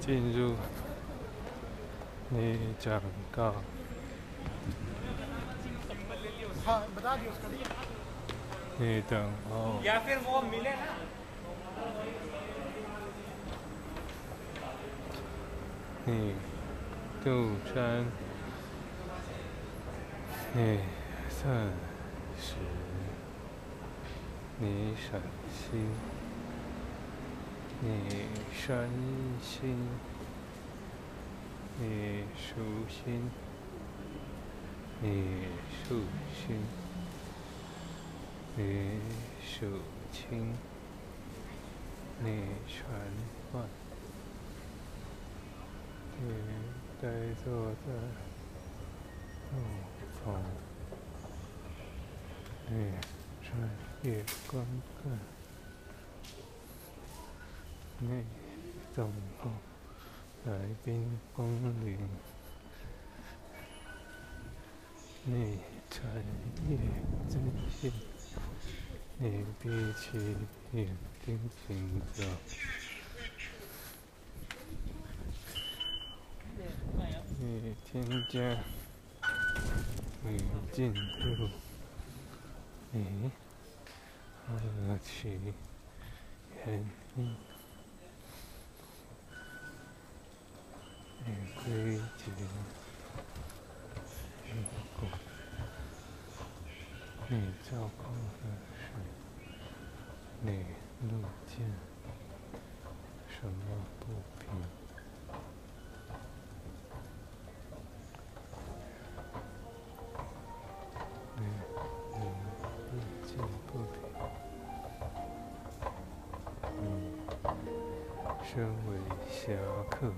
进入你讲告。你等哦。你杜川，你算是你省心。你山心，你舒心，你舒心，你数清，你传万。你呆坐在路旁，你穿越观看，你等候来宾光临，你产业真心，你闭起眼睛行走。你添加，你进入，你何其原因，你归结，你果，你照顾的是你路见什么不平。你你意见不平，你身为侠客，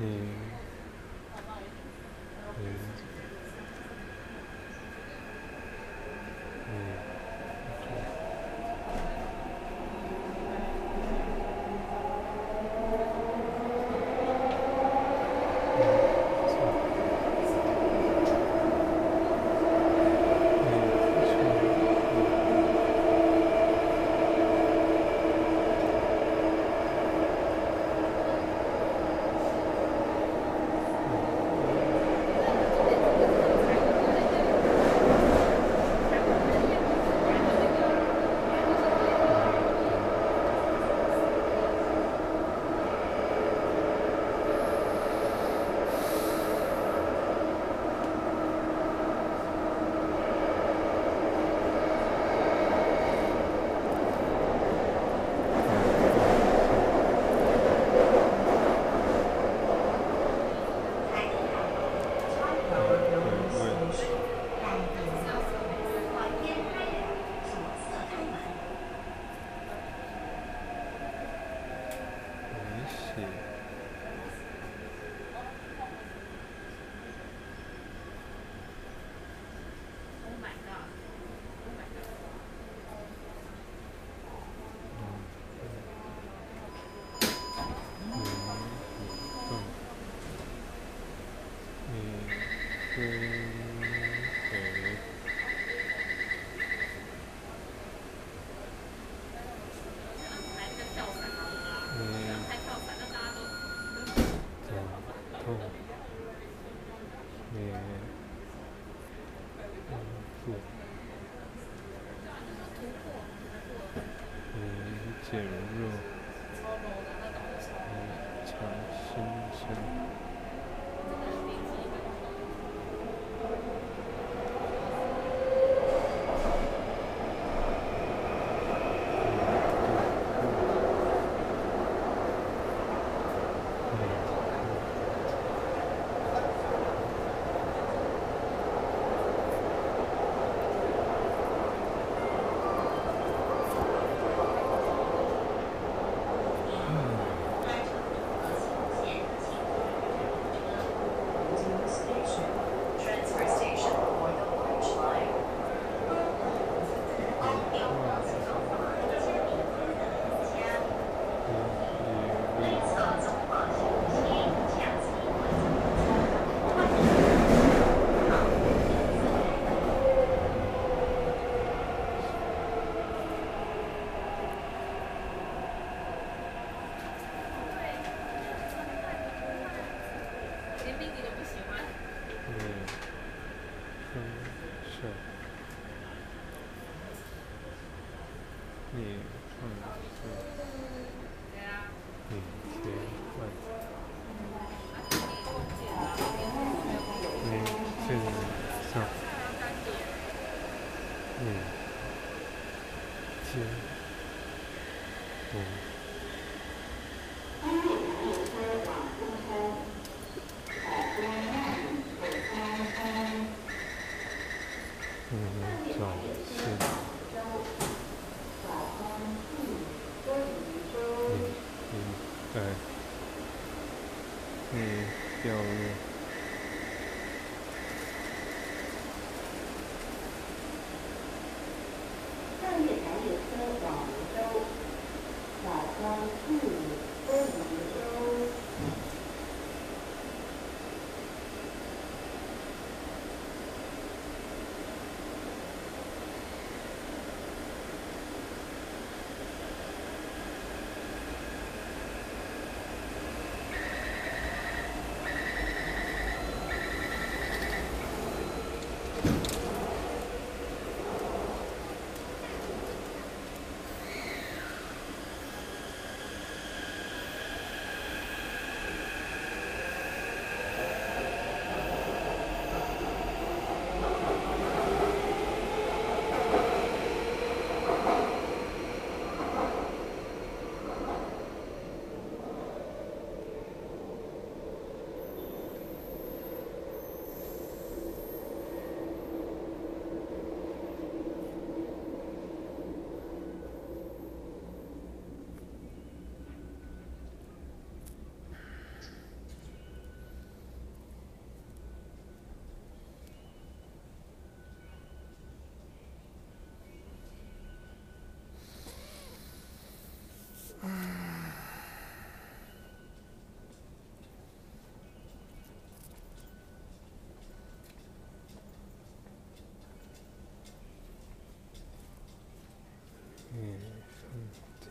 你，你，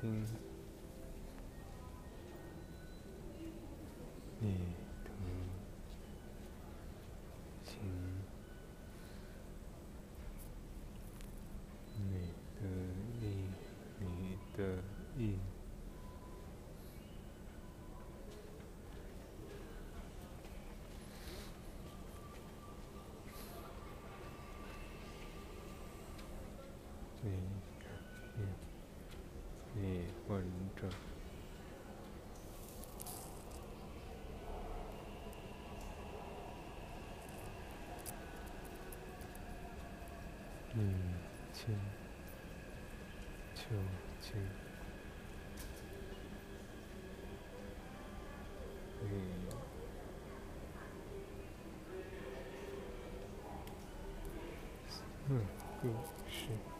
你的心，你的意，你的意。混者。嗯，亲，就亲，嗯，四个是。嗯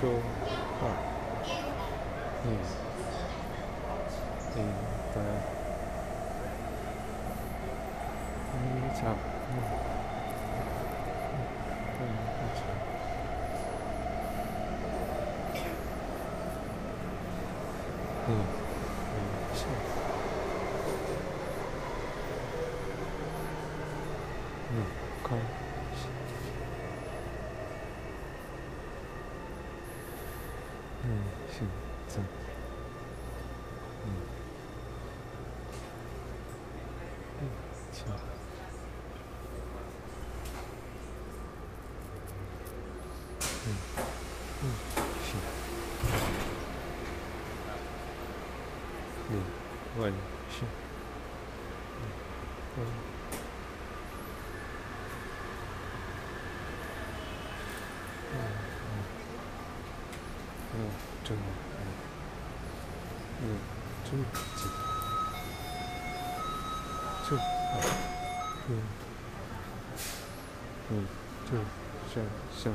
象が、うん、いいんだよ。いいじゃ。うん右击，就嗯，嗯，就选一下。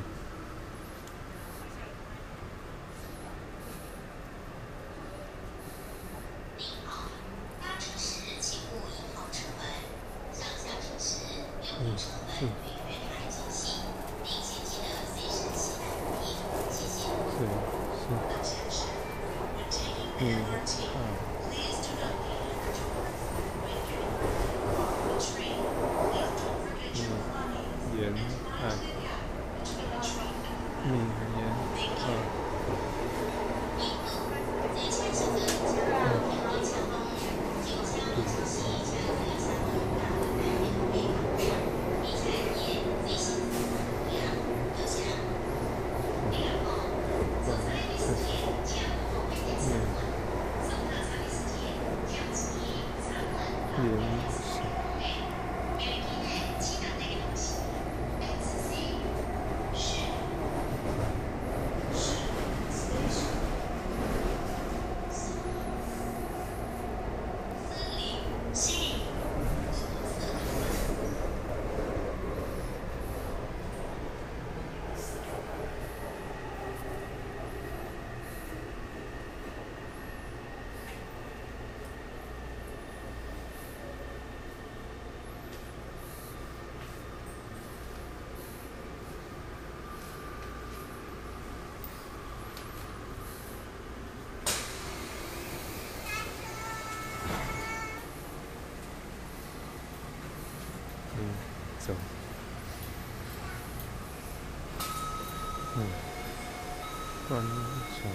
안녕하세 요.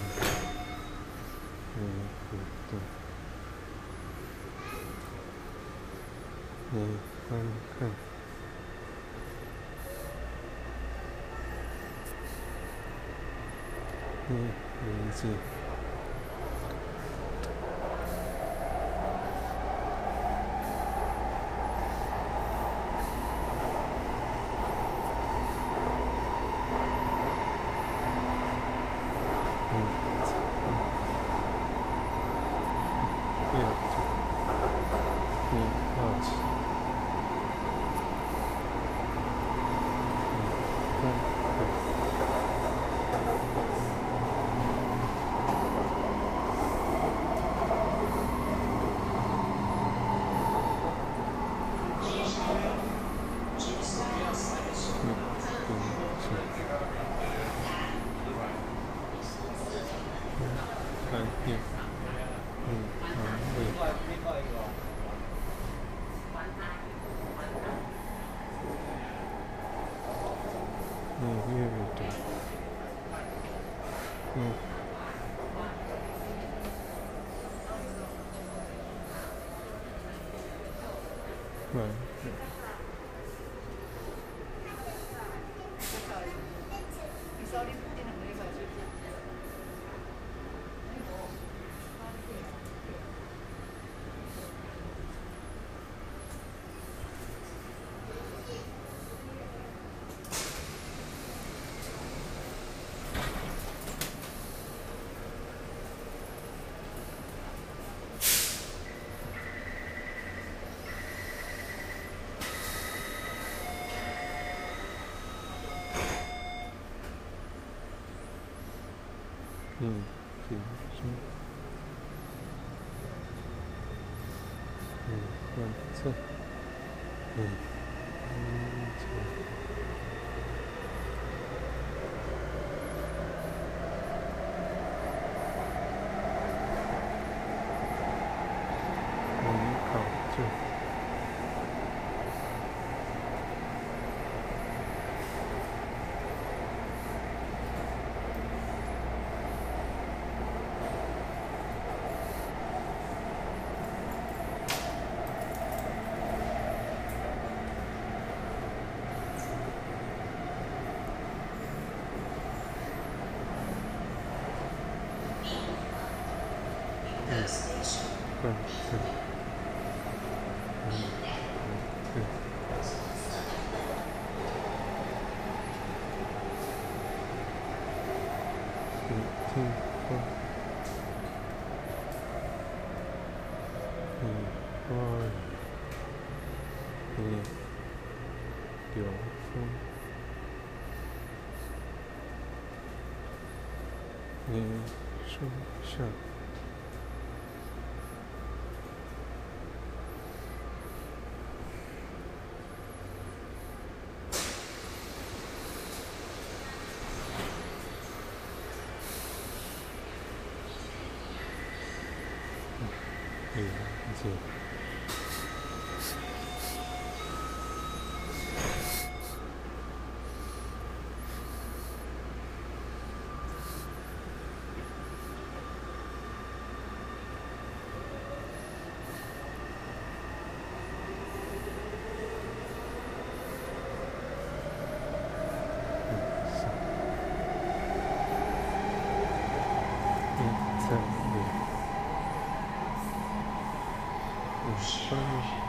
네, 그것 도... 네, 한... Mm. 是。Thank you. sorry.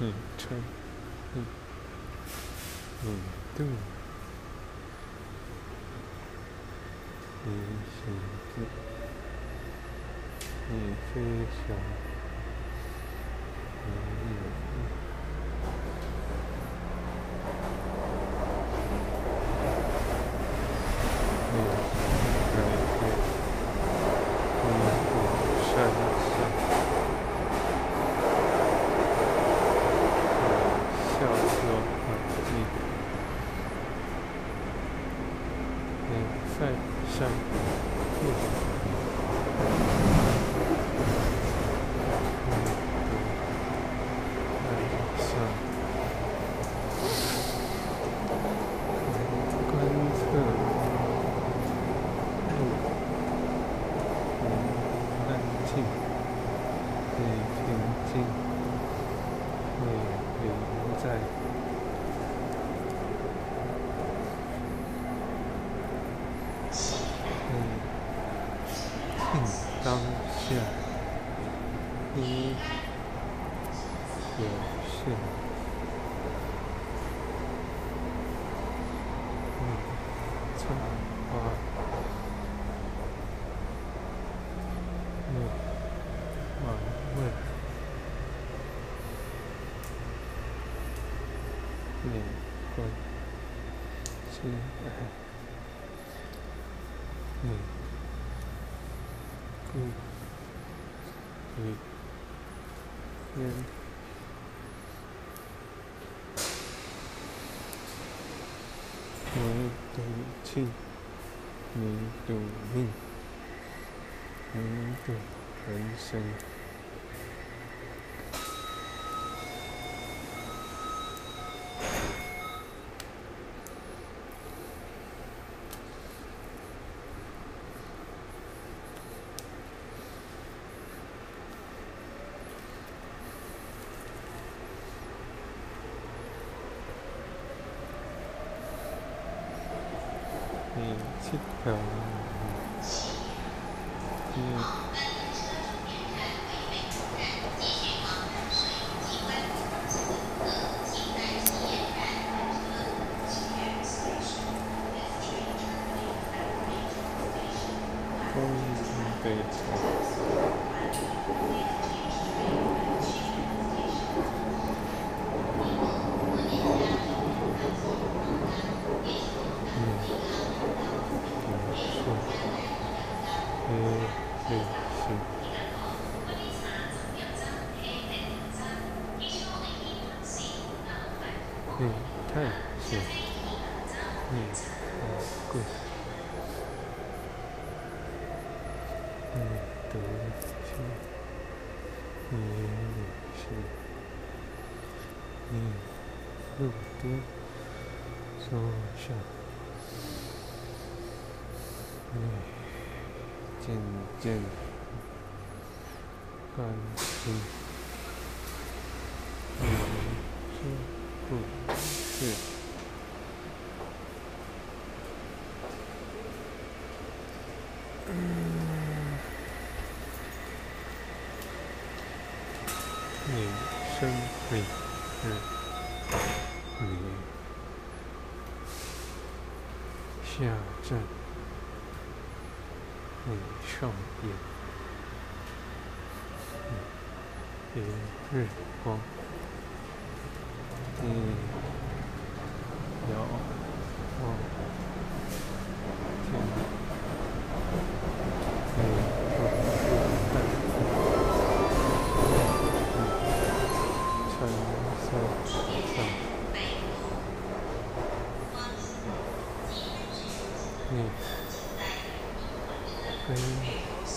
嗯，车，嗯，嗯，对，嗯，车子，你分享。线，一有线。嗯，错了。你คิ 说上，嗯，渐渐，甘心，嗯，是。不是？你生命日里下站，上演，明日光，你遥望天，你不看。橙色上，你跟嗯，橙色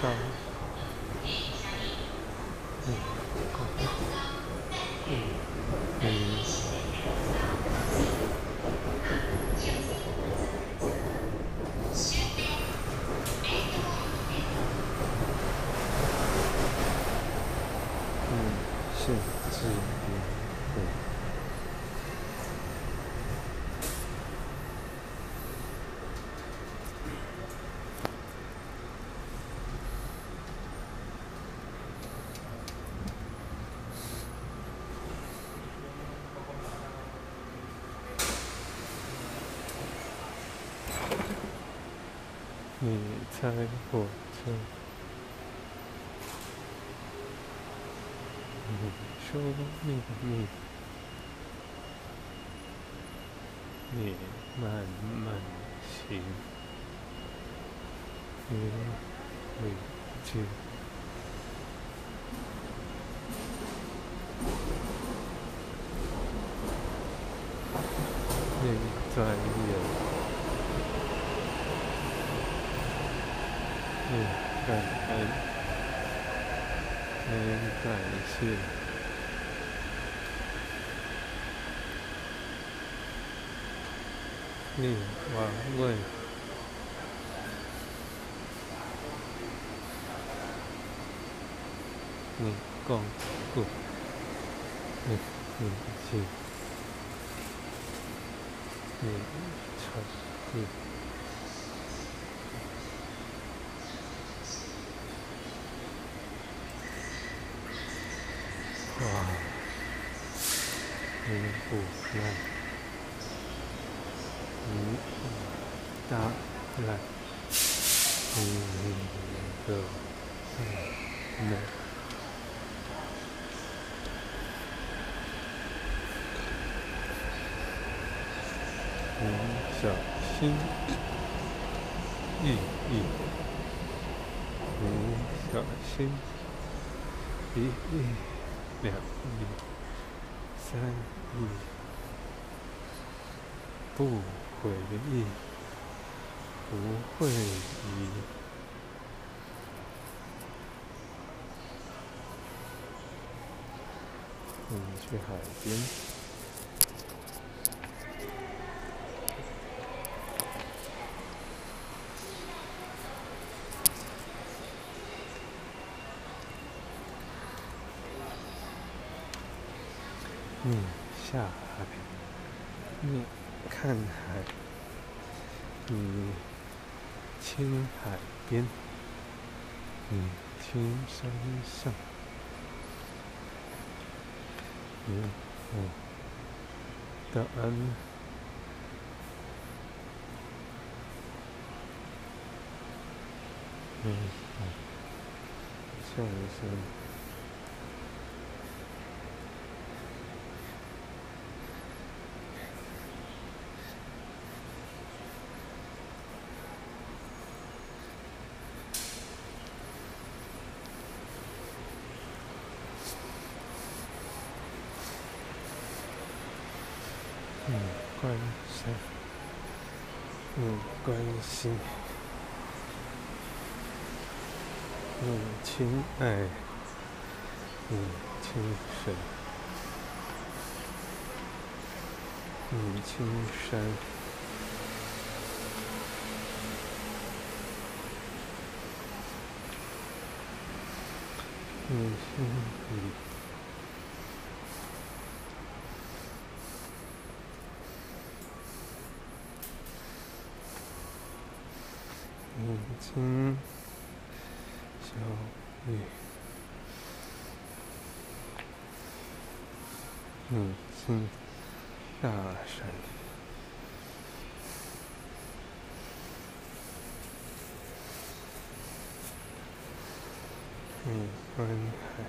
上，嗯，嗯，嗯。嗯，是自由对。你猜火车？你说秘密，你慢慢行，你委屈，你在演，你感恩，你感谢。你王位，你讲过，你你是，你测试，哇，你不赖。嗯，大来，嗯，个，嗯，那，嗯，小心翼翼，嗯，小心，一亿、两亿、三亿，不回忆，不会忆。你去海边。你下海，你看海，你青海边，你听山上，你我的安，嗯嗯，笑一声。嗯，关心，嗯，关心，嗯，亲爱，嗯，亲水，嗯，亲山，嗯，心里。眼睛，小雨，眼睛，大山，嗯，观海，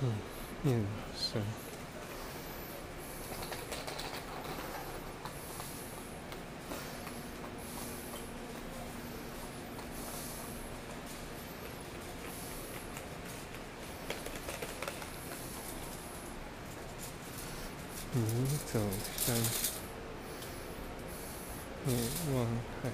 嗯，眼神。你走山，你望海，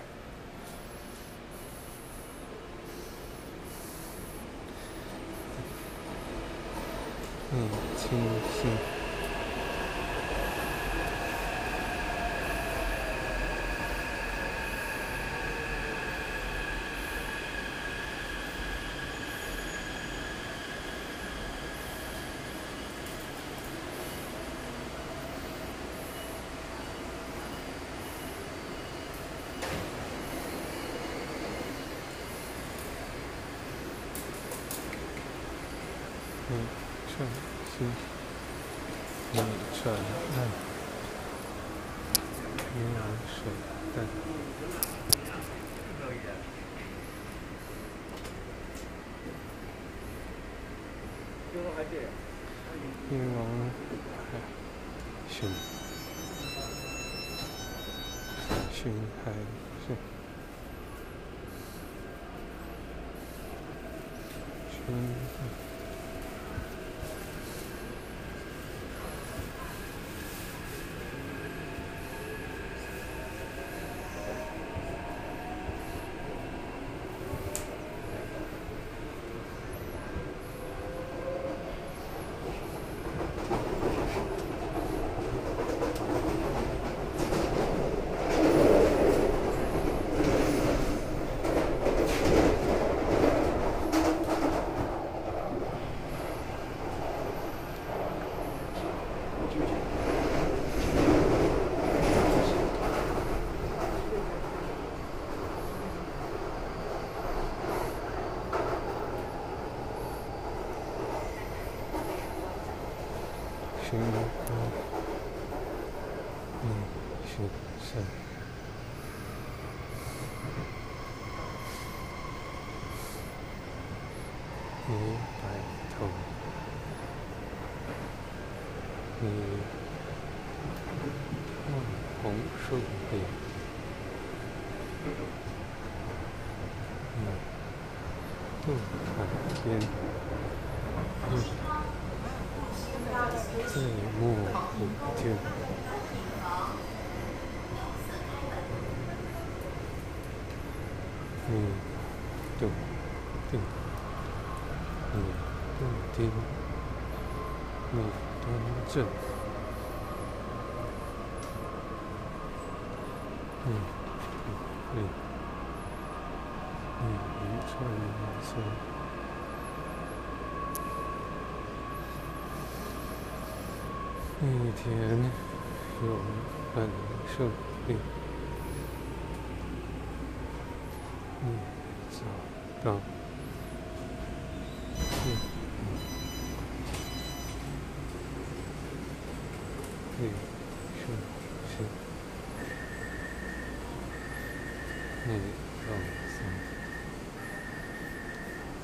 你清新，你转心，你转岸，天蓝水淡。天王海寻，青海。青海。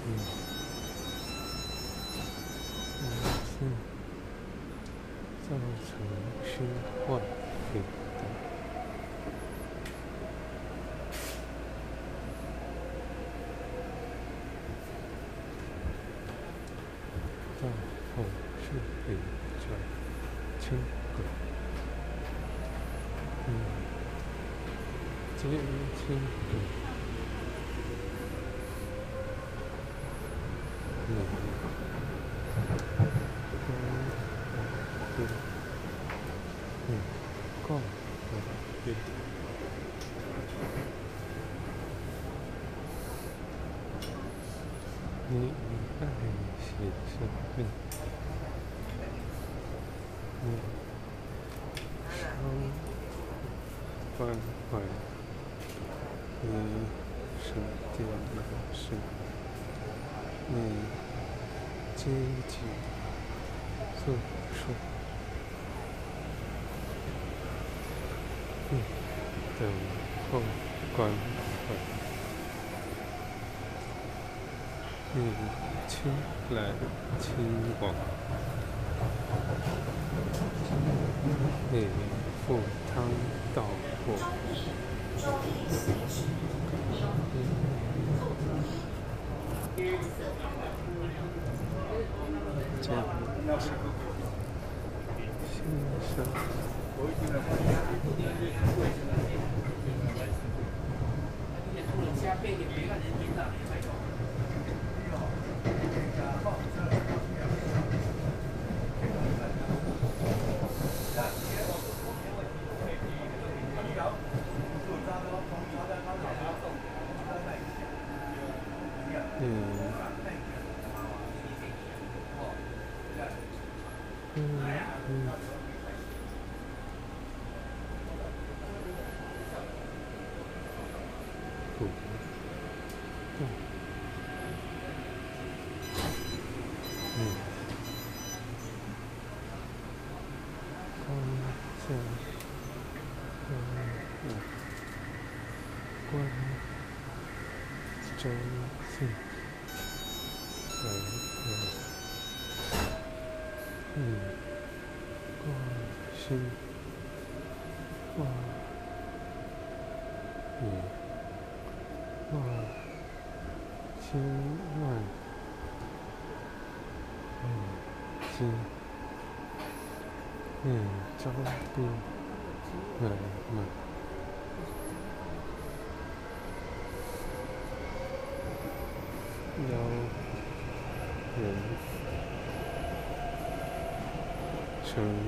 嗯，嗯，造成虚幻品。自己自述。嗯，等候关怀，母亲来亲往，你赴汤蹈火。Here's. 这样。新生。加倍也没让人。生气，难过，你关心我，你我千万不知，你招兵来。to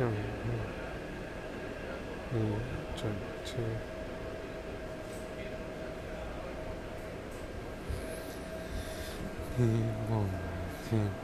向你，你整只。你望见。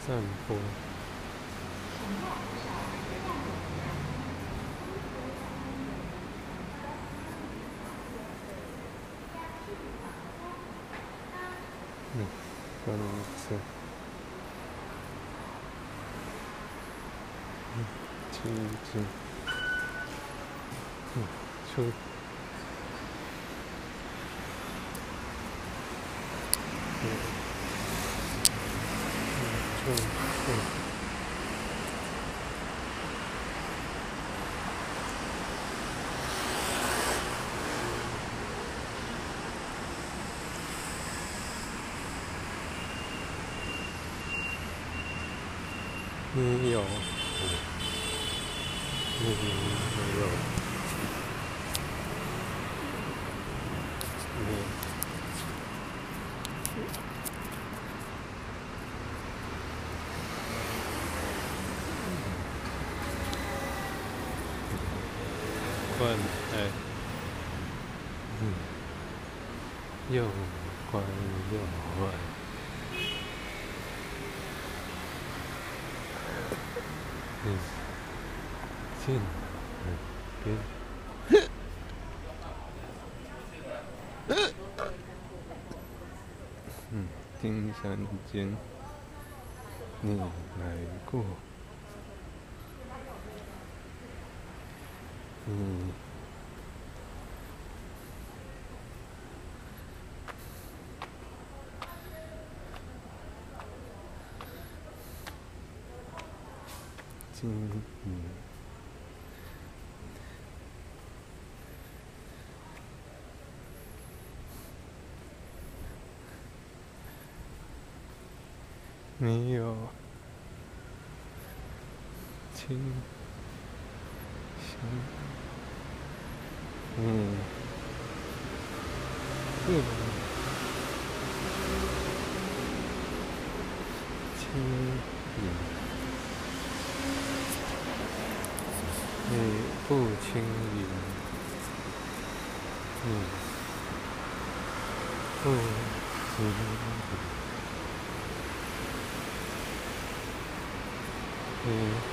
Sơn. 嗯有，你没有，你，关爱，嗯，有关有爱。嗯，进，嗯，边，嗯，金山间，你来过，嗯。嗯嗯，没有。清醒，嗯，嗯，清醒。你不轻盈，你不轻 Hmm.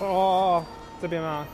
哦，这边吗？